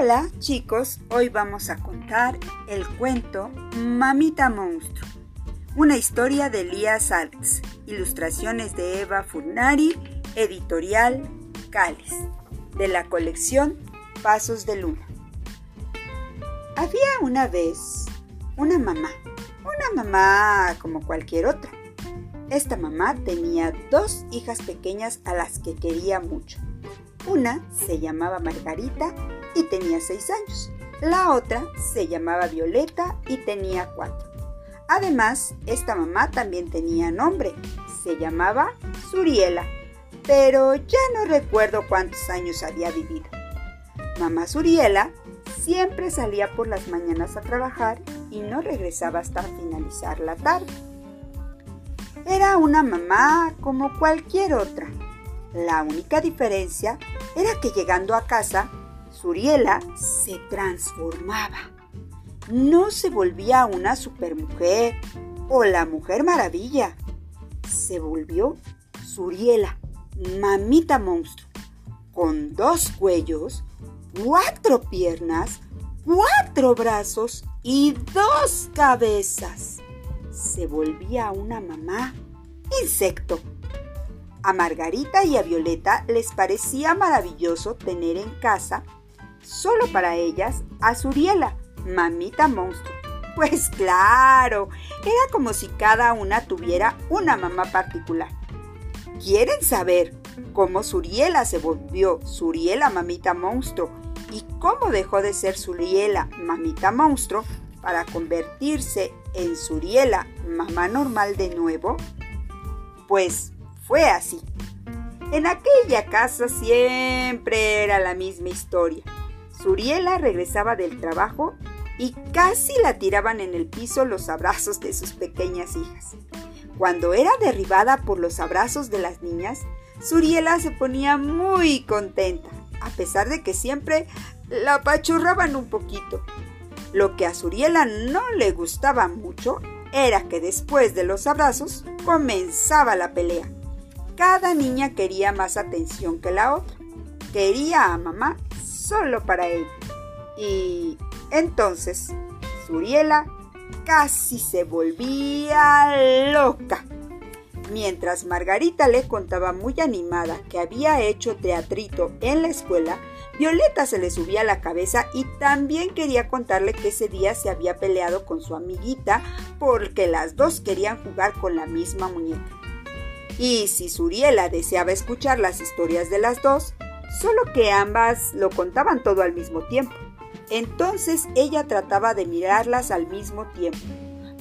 Hola chicos, hoy vamos a contar el cuento Mamita Monstruo, una historia de Elías Alts, ilustraciones de Eva Furnari, editorial Cáliz, de la colección Pasos de Luna. Había una vez una mamá, una mamá como cualquier otra. Esta mamá tenía dos hijas pequeñas a las que quería mucho. Una se llamaba Margarita y tenía seis años. La otra se llamaba Violeta y tenía cuatro. Además, esta mamá también tenía nombre. Se llamaba Suriela, pero ya no recuerdo cuántos años había vivido. Mamá Suriela siempre salía por las mañanas a trabajar y no regresaba hasta finalizar la tarde. Era una mamá como cualquier otra. La única diferencia era que llegando a casa Suriela se transformaba. No se volvía una supermujer o la mujer maravilla. Se volvió Suriela, mamita monstruo, con dos cuellos, cuatro piernas, cuatro brazos y dos cabezas. Se volvía una mamá insecto. A Margarita y a Violeta les parecía maravilloso tener en casa solo para ellas a Suriela, mamita monstruo. Pues claro, era como si cada una tuviera una mamá particular. ¿Quieren saber cómo Suriela se volvió Suriela mamita monstruo y cómo dejó de ser Suriela mamita monstruo para convertirse en Suriela mamá normal de nuevo? Pues fue así. En aquella casa siempre era la misma historia. Suriela regresaba del trabajo y casi la tiraban en el piso los abrazos de sus pequeñas hijas. Cuando era derribada por los abrazos de las niñas, Suriela se ponía muy contenta, a pesar de que siempre la apachurraban un poquito. Lo que a Suriela no le gustaba mucho era que después de los abrazos comenzaba la pelea. Cada niña quería más atención que la otra. Quería a mamá solo para él. Y entonces Suriela casi se volvía loca. Mientras Margarita le contaba muy animada que había hecho teatrito en la escuela, Violeta se le subía a la cabeza y también quería contarle que ese día se había peleado con su amiguita porque las dos querían jugar con la misma muñeca. Y si Suriela deseaba escuchar las historias de las dos, solo que ambas lo contaban todo al mismo tiempo. Entonces ella trataba de mirarlas al mismo tiempo.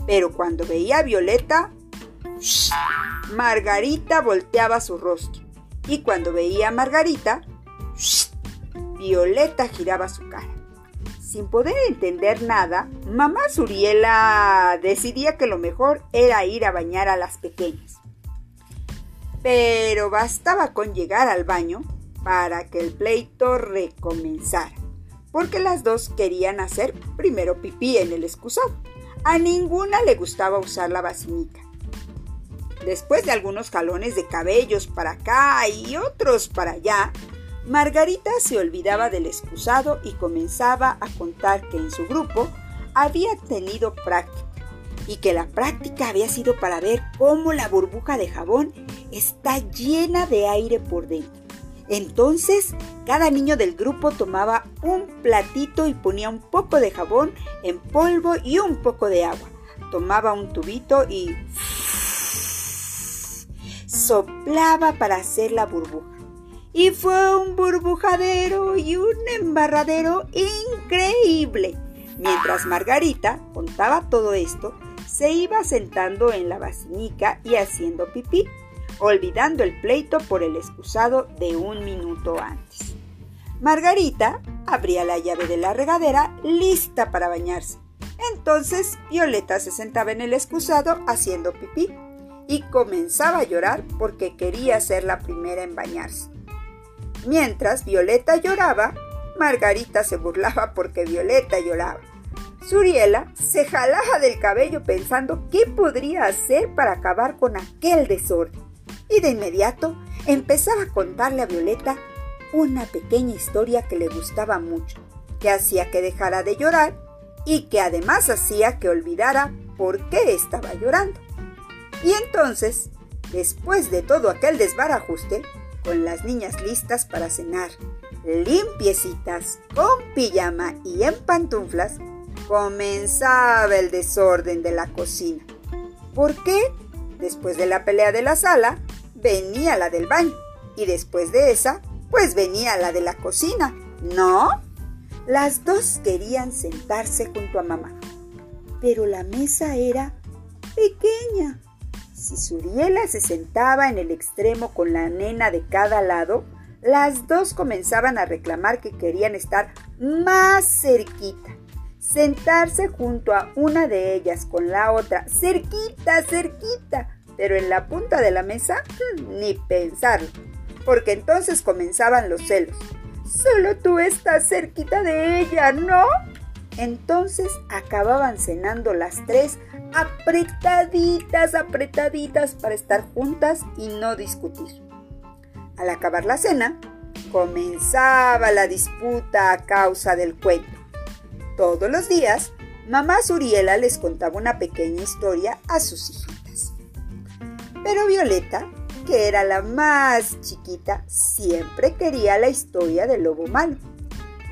Pero cuando veía a Violeta, Margarita volteaba su rostro. Y cuando veía a Margarita, Violeta giraba su cara. Sin poder entender nada, mamá Suriela decidía que lo mejor era ir a bañar a las pequeñas. Pero bastaba con llegar al baño para que el pleito recomenzara, porque las dos querían hacer primero pipí en el excusado. A ninguna le gustaba usar la vacinica. Después de algunos jalones de cabellos para acá y otros para allá, Margarita se olvidaba del excusado y comenzaba a contar que en su grupo había tenido práctica y que la práctica había sido para ver cómo la burbuja de jabón está llena de aire por dentro entonces, cada niño del grupo tomaba un platito y ponía un poco de jabón en polvo y un poco de agua. Tomaba un tubito y soplaba para hacer la burbuja. Y fue un burbujadero y un embarradero increíble. Mientras Margarita contaba todo esto, se iba sentando en la basinica y haciendo pipí olvidando el pleito por el excusado de un minuto antes. Margarita abría la llave de la regadera lista para bañarse. Entonces Violeta se sentaba en el excusado haciendo pipí y comenzaba a llorar porque quería ser la primera en bañarse. Mientras Violeta lloraba, Margarita se burlaba porque Violeta lloraba. Suriela se jalaba del cabello pensando qué podría hacer para acabar con aquel desorden y de inmediato empezaba a contarle a Violeta una pequeña historia que le gustaba mucho que hacía que dejara de llorar y que además hacía que olvidara por qué estaba llorando. Y entonces, después de todo aquel desbarajuste, con las niñas listas para cenar, limpiecitas, con pijama y en pantuflas, comenzaba el desorden de la cocina. ¿Por qué? Después de la pelea de la sala, venía la del baño. Y después de esa, pues venía la de la cocina. ¿No? Las dos querían sentarse junto a mamá. Pero la mesa era pequeña. Si Suriela se sentaba en el extremo con la nena de cada lado, las dos comenzaban a reclamar que querían estar más cerquita. Sentarse junto a una de ellas con la otra, cerquita, cerquita, pero en la punta de la mesa, ni pensarlo, porque entonces comenzaban los celos. Solo tú estás cerquita de ella, ¿no? Entonces acababan cenando las tres apretaditas, apretaditas para estar juntas y no discutir. Al acabar la cena, comenzaba la disputa a causa del cuento. Todos los días, mamá Suriela les contaba una pequeña historia a sus hijos. Pero Violeta, que era la más chiquita, siempre quería la historia del lobo malo.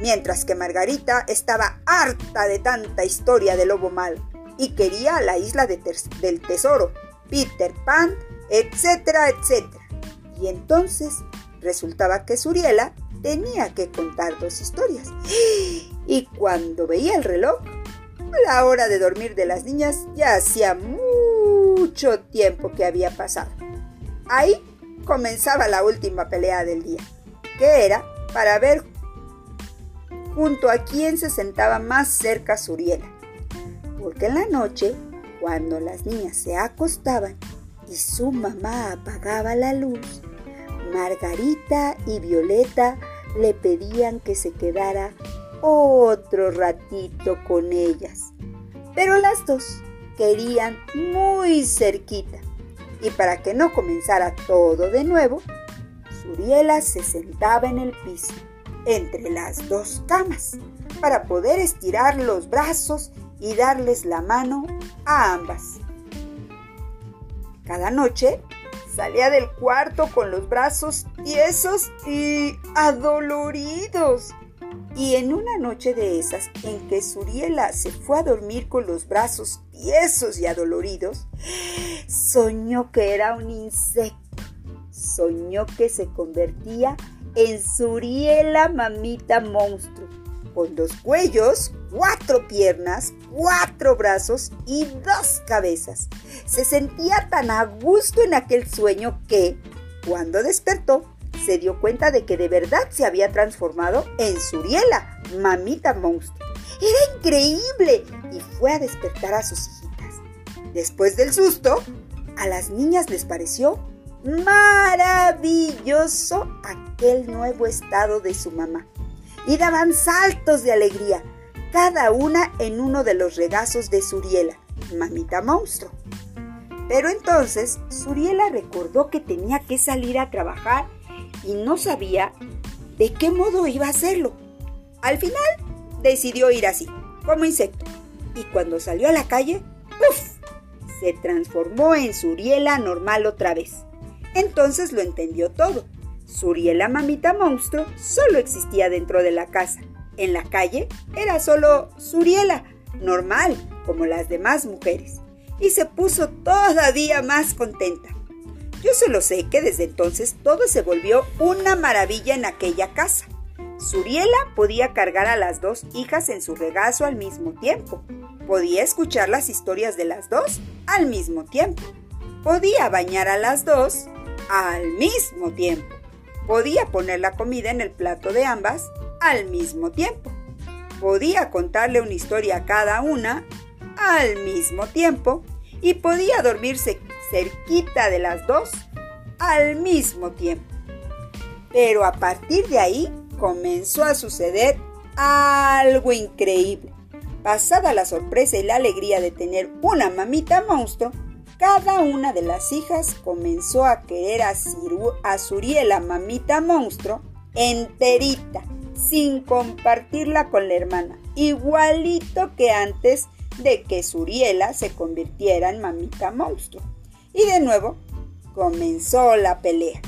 Mientras que Margarita estaba harta de tanta historia del lobo malo y quería la isla del tesoro, Peter Pan, etcétera, etcétera. Y entonces resultaba que Suriela tenía que contar dos historias. Y cuando veía el reloj, la hora de dormir de las niñas ya hacía muy mucho tiempo que había pasado. Ahí comenzaba la última pelea del día, que era para ver junto a quién se sentaba más cerca Suriela. Porque en la noche, cuando las niñas se acostaban y su mamá apagaba la luz, Margarita y Violeta le pedían que se quedara otro ratito con ellas. Pero las dos querían muy cerquita. Y para que no comenzara todo de nuevo, Suriela se sentaba en el piso, entre las dos camas, para poder estirar los brazos y darles la mano a ambas. Cada noche salía del cuarto con los brazos tiesos y adoloridos y en una noche de esas en que Suriela se fue a dormir con los brazos tiesos y adoloridos, soñó que era un insecto. Soñó que se convertía en Suriela mamita monstruo, con dos cuellos, cuatro piernas, cuatro brazos y dos cabezas. Se sentía tan a gusto en aquel sueño que, cuando despertó, se dio cuenta de que de verdad se había transformado en Suriela, mamita monstruo. Era increíble y fue a despertar a sus hijitas. Después del susto, a las niñas les pareció maravilloso aquel nuevo estado de su mamá y daban saltos de alegría, cada una en uno de los regazos de Suriela, mamita monstruo. Pero entonces Suriela recordó que tenía que salir a trabajar y no sabía de qué modo iba a hacerlo. Al final decidió ir así, como insecto, y cuando salió a la calle, ¡puf! se transformó en Suriela normal otra vez. Entonces lo entendió todo. Suriela mamita monstruo solo existía dentro de la casa. En la calle era solo Suriela, normal, como las demás mujeres. Y se puso todavía más contenta. Yo solo sé que desde entonces todo se volvió una maravilla en aquella casa. Suriela podía cargar a las dos hijas en su regazo al mismo tiempo. Podía escuchar las historias de las dos al mismo tiempo. Podía bañar a las dos al mismo tiempo. Podía poner la comida en el plato de ambas al mismo tiempo. Podía contarle una historia a cada una al mismo tiempo y podía dormirse cerquita de las dos al mismo tiempo. Pero a partir de ahí comenzó a suceder algo increíble. Pasada la sorpresa y la alegría de tener una mamita monstruo, cada una de las hijas comenzó a querer a, Suriela mamita monstruo enterita, sin compartirla con la hermana, igualito que antes de que Suriela se convirtiera en mamita monstruo. Y de nuevo comenzó la pelea.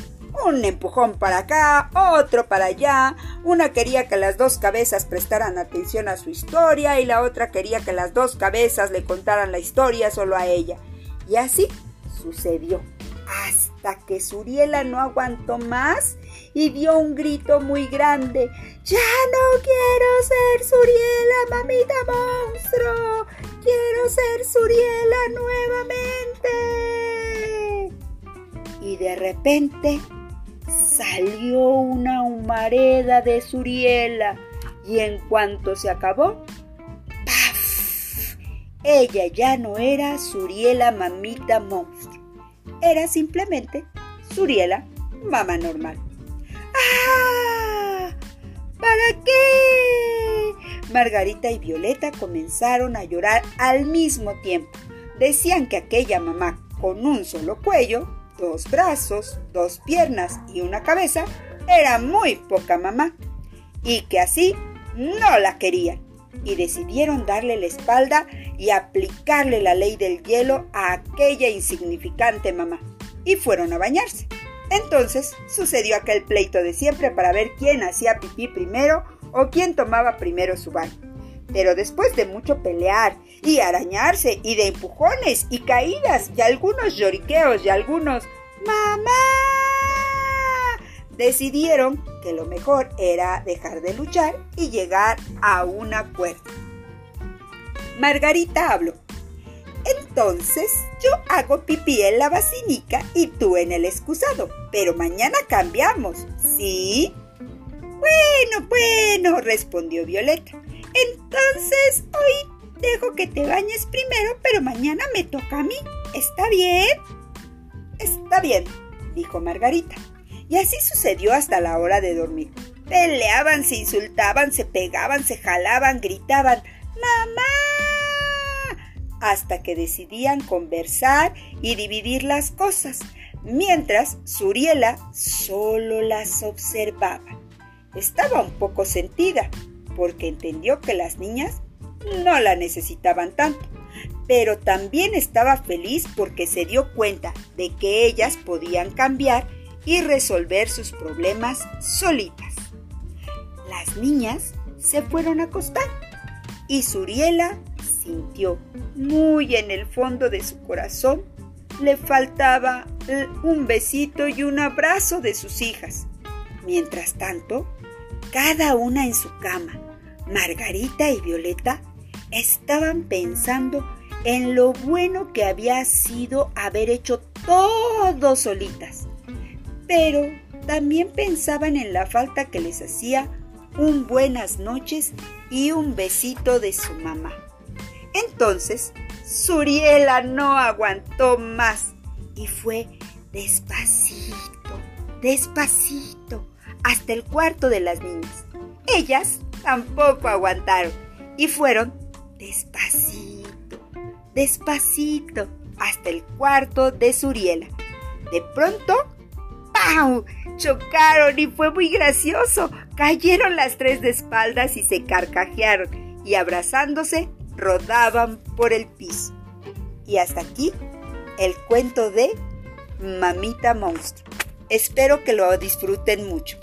Un empujón para acá, otro para allá. Una quería que las dos cabezas prestaran atención a su historia y la otra quería que las dos cabezas le contaran la historia solo a ella. Y así sucedió. Hasta que Suriela no aguantó más y dio un grito muy grande. ¡Ya no quiero repente salió una humareda de Suriela y en cuanto se acabó, ¡paf! Ella ya no era Suriela mamita monstruo, era simplemente Suriela mamá normal. ¡Ah! ¿Para qué? Margarita y Violeta comenzaron a llorar al mismo tiempo. Decían que aquella mamá con un solo cuello dos brazos, dos piernas y una cabeza, era muy poca mamá, y que así no la querían, y decidieron darle la espalda y aplicarle la ley del hielo a aquella insignificante mamá, y fueron a bañarse. Entonces sucedió aquel pleito de siempre para ver quién hacía pipí primero o quién tomaba primero su baño. Pero después de mucho pelear y arañarse y de empujones y caídas y algunos lloriqueos y algunos ¡Mamá! Decidieron que lo mejor era dejar de luchar y llegar a un acuerdo. Margarita habló. Entonces yo hago pipí en la basinica y tú en el excusado, pero mañana cambiamos, ¿sí? Bueno, bueno, respondió Violeta. Entonces hoy dejo que te bañes primero, pero mañana me toca a mí. ¿Está bien? Está bien, dijo Margarita. Y así sucedió hasta la hora de dormir. Peleaban, se insultaban, se pegaban, se jalaban, gritaban ¡Mamá! hasta que decidían conversar y dividir las cosas, mientras Suriela solo las observaba. Estaba un poco sentida, porque entendió que las niñas no la necesitaban tanto, pero también estaba feliz porque se dio cuenta de que ellas podían cambiar y resolver sus problemas solitas. Las niñas se fueron a acostar y Suriela sintió muy en el fondo de su corazón le faltaba un besito y un abrazo de sus hijas. Mientras tanto, cada una en su cama, Margarita y Violeta estaban pensando en lo bueno que había sido haber hecho todo solitas. Pero también pensaban en la falta que les hacía un buenas noches y un besito de su mamá. Entonces, Suriela no aguantó más y fue despacito, despacito, hasta el cuarto de las niñas. Ellas tampoco aguantaron y fueron despacito, despacito, hasta el cuarto de Suriela. De pronto, ¡pau! Chocaron y fue muy gracioso. Cayeron las tres de espaldas y se carcajearon y abrazándose rodaban por el piso. Y hasta aquí el cuento de Mamita Monstruo. Espero que lo disfruten mucho.